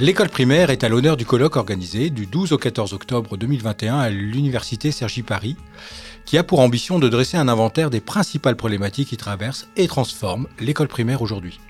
L'école primaire est à l'honneur du colloque organisé du 12 au 14 octobre 2021 à l'Université Sergi Paris, qui a pour ambition de dresser un inventaire des principales problématiques qui traversent et transforment l'école primaire aujourd'hui.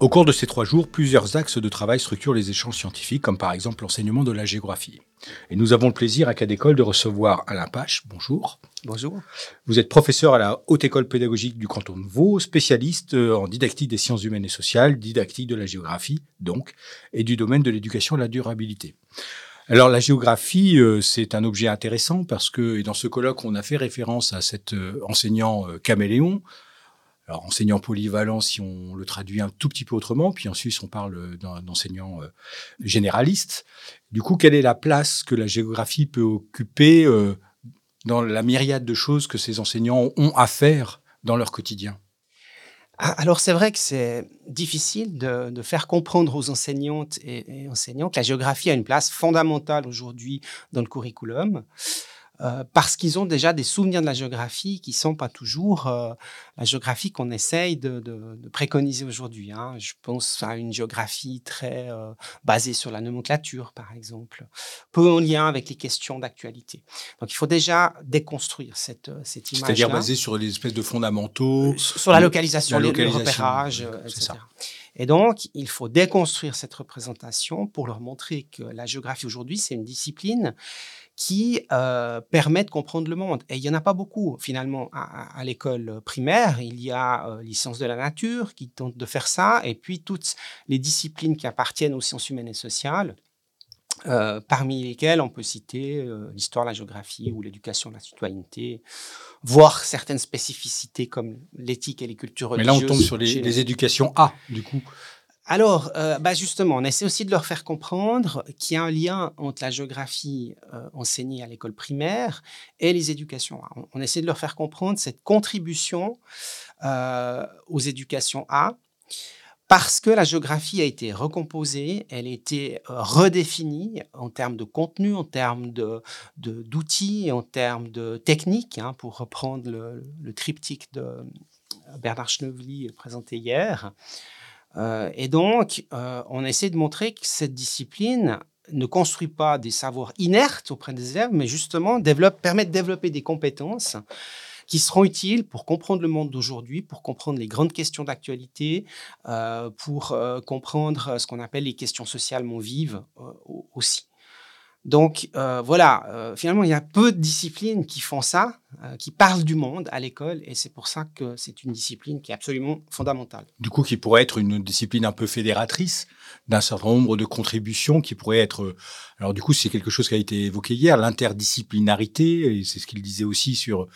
Au cours de ces trois jours, plusieurs axes de travail structurent les échanges scientifiques, comme par exemple l'enseignement de la géographie. Et nous avons le plaisir à Cadécole de recevoir Alain Pache. Bonjour. Bonjour. Vous êtes professeur à la Haute École pédagogique du canton de Vaud, spécialiste euh, en didactique des sciences humaines et sociales, didactique de la géographie, donc, et du domaine de l'éducation de la durabilité. Alors la géographie, euh, c'est un objet intéressant parce que, et dans ce colloque, on a fait référence à cet euh, enseignant caméléon, alors, enseignant polyvalent, si on le traduit un tout petit peu autrement, puis en Suisse, on parle d'un enseignant euh, généraliste. Du coup, quelle est la place que la géographie peut occuper euh, dans la myriade de choses que ces enseignants ont à faire dans leur quotidien? Ah, alors c'est vrai que c'est difficile de, faire comprendre aux enseignantes et, enseignants que la géographie a une place fondamentale aujourd'hui dans le curriculum. Euh, parce qu'ils ont déjà des souvenirs de la géographie qui sont pas toujours euh, la géographie qu'on essaye de, préconiser aujourd'hui. Hein. Je pense à une géographie très euh, basée sur la nomenclature, par exemple, peu en lien avec les questions d'actualité. Donc, il faut déjà déconstruire cette, cette image. C'est-à-dire basée sur des espèces de fondamentaux. Sur la localisation, la localisation le repérage, etc. Ça. Et donc, il faut déconstruire cette représentation pour leur montrer que la géographie aujourd'hui, c'est une discipline qui euh, permet de comprendre le monde. Et il n'y en a pas beaucoup, finalement, à, l'école primaire. Il y a euh, les sciences de la nature qui tentent de faire ça, et puis toutes les disciplines qui appartiennent aux sciences humaines et sociales, euh, parmi lesquelles on peut citer l'histoire, la géographie ou l'éducation, la citoyenneté, voire certaines spécificités comme l'éthique et les cultures religieuses. Mais là, on tombe sur les, les éducations A, du coup. Alors, euh, bah justement, on essaie aussi de leur faire comprendre qu'il y a un lien entre la géographie euh, enseignée à l'école primaire et les éducations A. On, essaie de leur faire comprendre cette contribution euh, aux éducations A parce que la géographie a été recomposée, elle a été redéfinie en termes de contenu, en termes d'outils, de, en termes de techniques, hein, pour reprendre le, triptyque de Bernard Schnevely présenté hier. Euh, et donc, euh, on essaie de montrer que cette discipline ne construit pas des savoirs inertes auprès des élèves, mais justement développe, permet de développer des compétences qui seront utiles pour comprendre le monde d'aujourd'hui, pour comprendre les grandes questions d'actualité, euh, pour comprendre ce qu'on appelle les questions socialement vives aussi. Donc euh, voilà, euh, finalement, il y a peu de disciplines qui font ça, euh, qui parlent du monde à l'école, et c'est pour ça que c'est une discipline qui est absolument fondamentale. Du coup, qui pourrait être une discipline un peu fédératrice d'un certain nombre de contributions, qui pourrait être... Alors du coup, c'est quelque chose qui a été évoqué hier, l'interdisciplinarité, et c'est ce qu'il disait aussi sur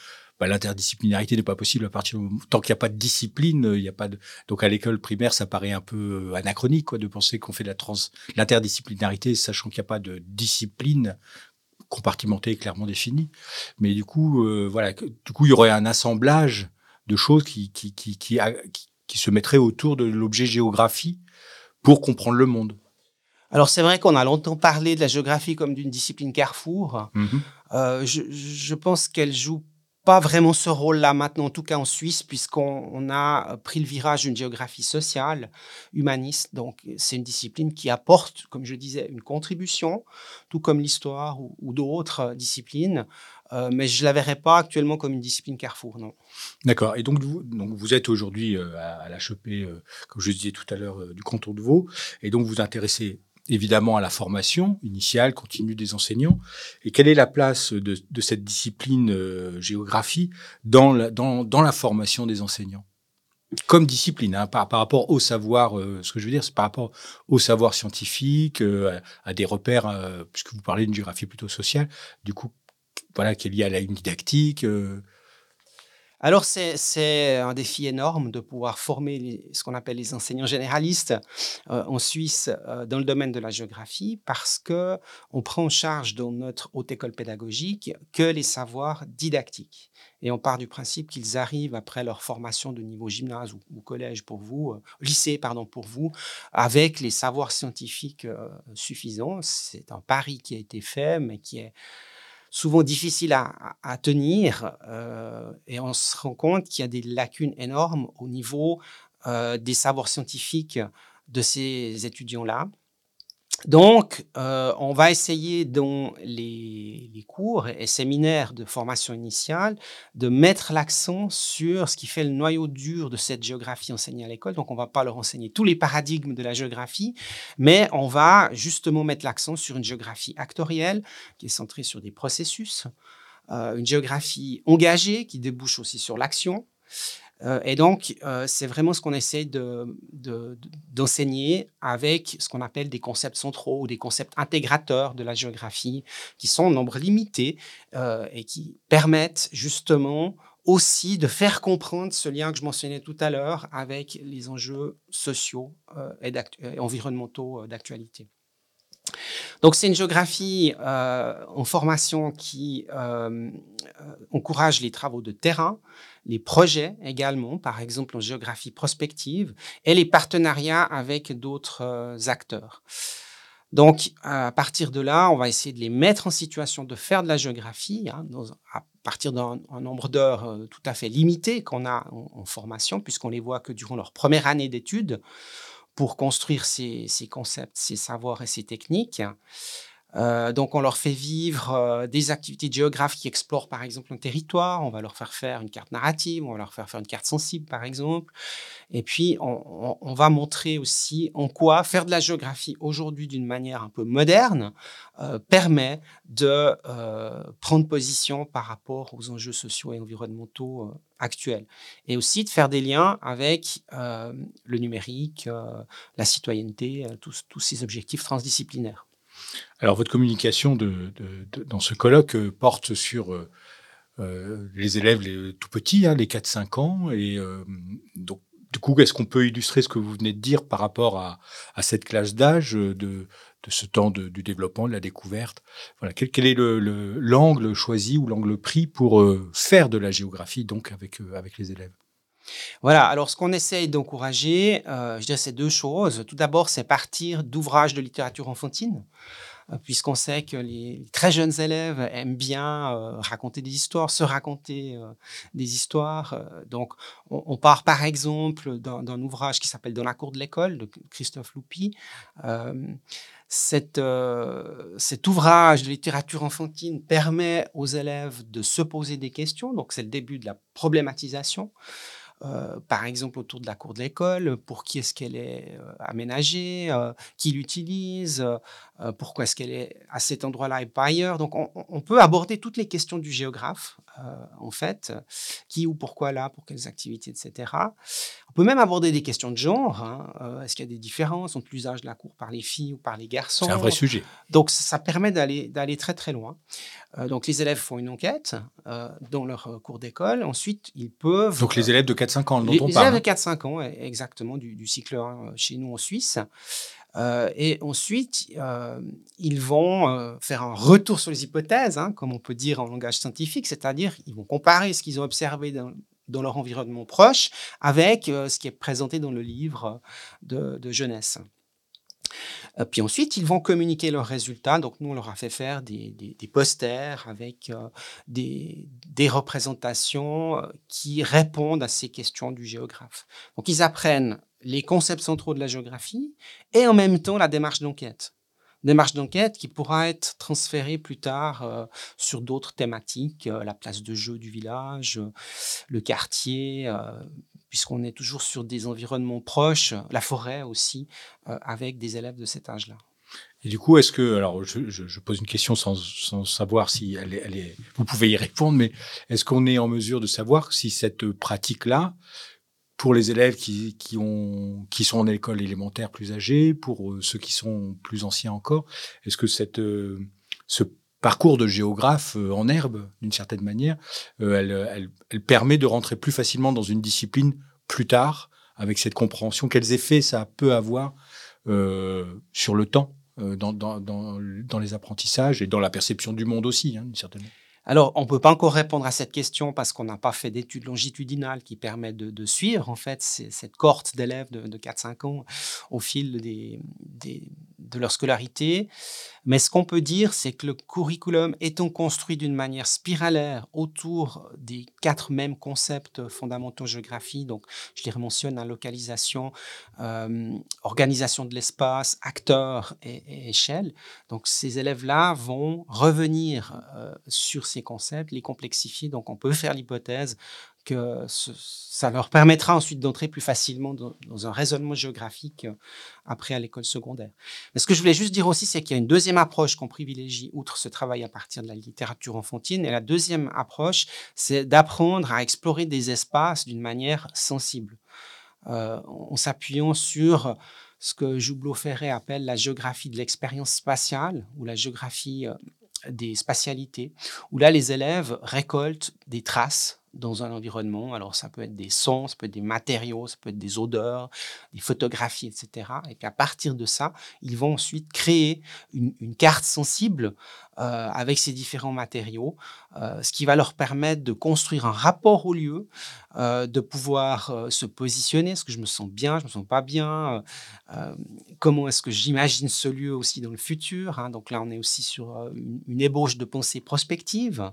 bah, l'interdisciplinarité n'est pas possible à partir du moment, tant qu'il n'y a pas de discipline, il y a pas de donc à l'école primaire ça paraît un peu euh, anachronique quoi de penser qu'on fait de la trans l'interdisciplinarité sachant qu'il n'y a pas de discipline compartimentée clairement définie. Mais du coup euh, voilà du coup il y aurait un assemblage de choses qui qui qui qui, qui, se mettraient autour de l'objet géographie pour comprendre le monde. Alors c'est vrai qu'on a longtemps parlé de la géographie comme d'une discipline carrefour. Mmh euh, je, je, pense qu'elle joue pas vraiment ce rôle-là maintenant, en tout cas en Suisse, puisqu'on a pris le virage d'une géographie sociale, humaniste. Donc, c'est une discipline qui apporte, comme je disais, une contribution, tout comme l'histoire ou, d'autres disciplines. Euh, mais je ne la verrais pas actuellement comme une discipline carrefour, non. D'accord. Et donc vous, donc, vous êtes aujourd'hui euh, à, l'HEP, euh, comme je disais tout à l'heure, du canton de Vaud. Et donc, vous intéressez évidemment à la formation initiale, continue des enseignants. Et quelle est la place de, de cette discipline euh, géographie dans la, dans, dans la formation des enseignants? Comme discipline, hein, par, par, rapport au savoir, euh, ce que je veux dire, c'est par rapport au savoir scientifique, euh, à, des repères, puisque vous parlez d'une géographie plutôt sociale, du coup, voilà, qui est liée à la une didactique. Alors, c'est un défi énorme de pouvoir former ce qu'on appelle les enseignants généralistes euh, en Suisse euh, dans le domaine de la géographie parce que on prend en charge dans notre haute école pédagogique que les savoirs didactiques. Et on part du principe qu'ils arrivent après leur formation de niveau gymnase ou, collège pour vous, euh, lycée pardon pour vous, avec les savoirs scientifiques suffisants. C'est un pari qui a été fait, mais qui est souvent difficile à, tenir euh, et on se rend compte qu'il y a des lacunes énormes au niveau des savoirs scientifiques de ces étudiants-là. Donc, euh, on va essayer dans les, cours et séminaires de formation initiale de mettre l'accent sur ce qui fait le noyau dur de cette géographie enseignée à l'école. Donc, on ne va pas leur enseigner tous les paradigmes de la géographie, mais on va justement mettre l'accent sur une géographie actorielle qui est centrée sur des processus, euh, une géographie engagée qui débouche aussi sur l'action, euh, et donc, euh, c'est vraiment ce qu'on essaie d'enseigner avec ce qu'on appelle des concepts centraux ou des concepts intégrateurs de la géographie, qui sont en nombre limité euh, et qui permettent justement aussi de faire comprendre ce lien que je mentionnais tout à l'heure avec les enjeux sociaux et, environnementaux d'actualité. Donc c'est une géographie en formation qui encourage les travaux de terrain, les projets également, par exemple en géographie prospective, et les partenariats avec d'autres euh, acteurs. Donc, à partir de là, on va essayer de les mettre en situation de faire de la géographie, hein, à partir d'un nombre d'heures euh, tout à fait limité qu'on a en, formation, puisqu'on les voit que durant leur première année d'études, pour construire ces, concepts, ces savoirs et ces techniques. Euh, donc, on leur fait vivre euh, des activités géographiques qui explorent, par exemple, un territoire. On va leur faire faire une carte narrative, on va leur faire faire une carte sensible, par exemple. Et puis, on, va montrer aussi en quoi faire de la géographie aujourd'hui d'une manière un peu moderne euh, permet de prendre position par rapport aux enjeux sociaux et environnementaux actuels. Et aussi de faire des liens avec le numérique, la citoyenneté, tous ces objectifs transdisciplinaires. Alors, votre communication dans ce colloque euh, porte sur euh, euh, les élèves tout petits, hein, les 4-5 ans. Et donc, du coup, est-ce qu'on peut illustrer ce que vous venez de dire par rapport à, cette classe d'âge, de, ce temps du développement, de la découverte? Voilà. quel, est l'angle choisi ou l'angle pris pour faire de la géographie donc avec, avec les élèves? Voilà, alors ce qu'on essaye d'encourager, je dirais, c'est deux choses. Tout d'abord, c'est partir d'ouvrages de littérature enfantine. Euh, puisqu'on sait que les très jeunes élèves aiment bien euh, raconter des histoires, se raconter euh, des histoires. donc, on, part par exemple d'un ouvrage qui s'appelle Dans la cour de l'école de Christophe Loupi. Cet, ouvrage de littérature enfantine permet aux élèves de se poser des questions, donc c'est le début de la problématisation. Euh, par exemple autour de la cour de l'école, pour qui est-ce qu'elle est, euh, aménagée, euh, qui l'utilise, pourquoi est-ce qu'elle est à cet endroit-là et pas ailleurs. Donc on, peut aborder toutes les questions du géographe, en fait, qui ou pourquoi là, pour quelles activités, etc. On peut même aborder des questions de genre. Hein. est-ce qu'il y a des différences entre l'usage de la cour par les filles ou par les garçons? C'est un vrai sujet. Donc ça permet d'aller, d'aller très très loin. donc les élèves font une enquête dans leur cours d'école. Ensuite, ils peuvent... Donc les élèves de 4-5 ans dont les, on les élèves de 4-5 ans, exactement, du, cycle 1 chez nous en Suisse. Euh, et ensuite, euh, ils vont euh, faire un retour sur les hypothèses, hein, comme on peut dire en langage scientifique, c'est-à-dire ils vont comparer ce qu'ils ont observé dans, leur environnement proche avec ce qui est présenté dans le livre de, de jeunesse. Euh, puis ensuite, ils vont communiquer leurs résultats. Donc, nous, on leur a fait faire des, posters avec euh, des, représentations euh, qui répondent à ces questions du géographe. Donc, ils apprennent les concepts centraux de la géographie et en même temps la démarche d'enquête démarche d'enquête qui pourra être transférée plus tard sur d'autres thématiques, la place de jeu du village, le quartier, puisqu'on est toujours sur des environnements proches, la forêt aussi, euh, avec des élèves de cet âge-là. Et du coup, est-ce que, alors je, pose une question sans, savoir si elle est, vous pouvez y répondre, mais est-ce qu'on est en mesure de savoir si cette pratique-là, pour les élèves qui, qui, ont, qui sont en école élémentaire plus âgés, pour euh, ceux qui sont plus anciens encore, est-ce que cette, euh, ce parcours de géographe euh, en herbe, d'une certaine manière, euh, elle, permet de rentrer plus facilement dans une discipline plus tard, avec cette compréhension. Quels effets ça peut avoir euh, sur le temps, dans, les apprentissages et dans la perception du monde aussi, hein, d'une certaine manière alors, on ne peut pas encore répondre à cette question parce qu'on n'a pas fait d'études longitudinales qui permettent de, suivre en fait cette cohorte d'élèves de, 4-5 ans au fil des, de leur scolarité. Mais ce qu'on peut dire, c'est que le curriculum étant construit d'une manière spiralaire autour des quatre mêmes concepts fondamentaux géographie, donc je les mentionne, hein, localisation, euh, organisation de l'espace, acteurs et, échelle. Donc ces élèves-là vont revenir euh, sur ces concepts, les complexifier. Donc on peut faire l'hypothèse que ça leur permettra ensuite d'entrer plus facilement dans, un raisonnement géographique euh, après à l'école secondaire. Mais ce que je voulais juste dire aussi, c'est qu'il y a une deuxième approche qu'on privilégie, outre ce travail à partir de la littérature enfantine. Et la deuxième approche, c'est d'apprendre à explorer des espaces d'une manière sensible, euh, en s'appuyant sur ce que Joublot Ferré appelle la géographie de l'expérience spatiale ou la géographie euh, des spatialités, où là les élèves récoltent des traces dans un environnement. Alors, ça peut être des sons, ça peut être des matériaux, ça peut être des odeurs, des photographies, etc. Et puis, à partir de ça, ils vont ensuite créer une, carte sensible euh, avec ces différents matériaux, euh, ce qui va leur permettre de construire un rapport au lieu, euh, de pouvoir se positionner. Est-ce que je me sens bien, je me sens pas bien Comment est-ce que j'imagine ce lieu aussi dans le futur hein? Donc là, on est aussi sur une, une ébauche de pensée prospective.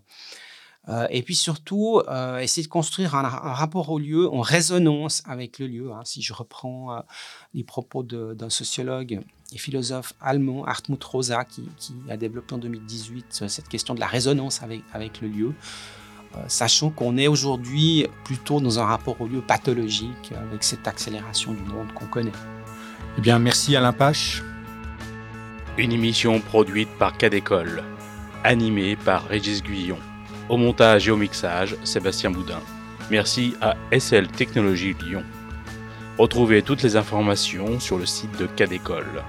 Euh, et puis surtout, euh, essayer de construire un, rapport au lieu en résonance avec le lieu. Hein. Si je reprends euh, les propos d'un sociologue et philosophe allemand, Hartmut Rosa, qui, a développé en 2018 cette question de la résonance avec, avec le lieu, sachant qu'on est aujourd'hui plutôt dans un rapport au lieu pathologique avec cette accélération du monde qu'on connaît. Eh bien, merci Alain Pache. Une émission produite par Cadécole, animée par Régis Guillon. Au montage et au mixage, Sébastien Boudin. Merci à SL Technologies Lyon. Retrouvez toutes les informations sur le site de Cadécole.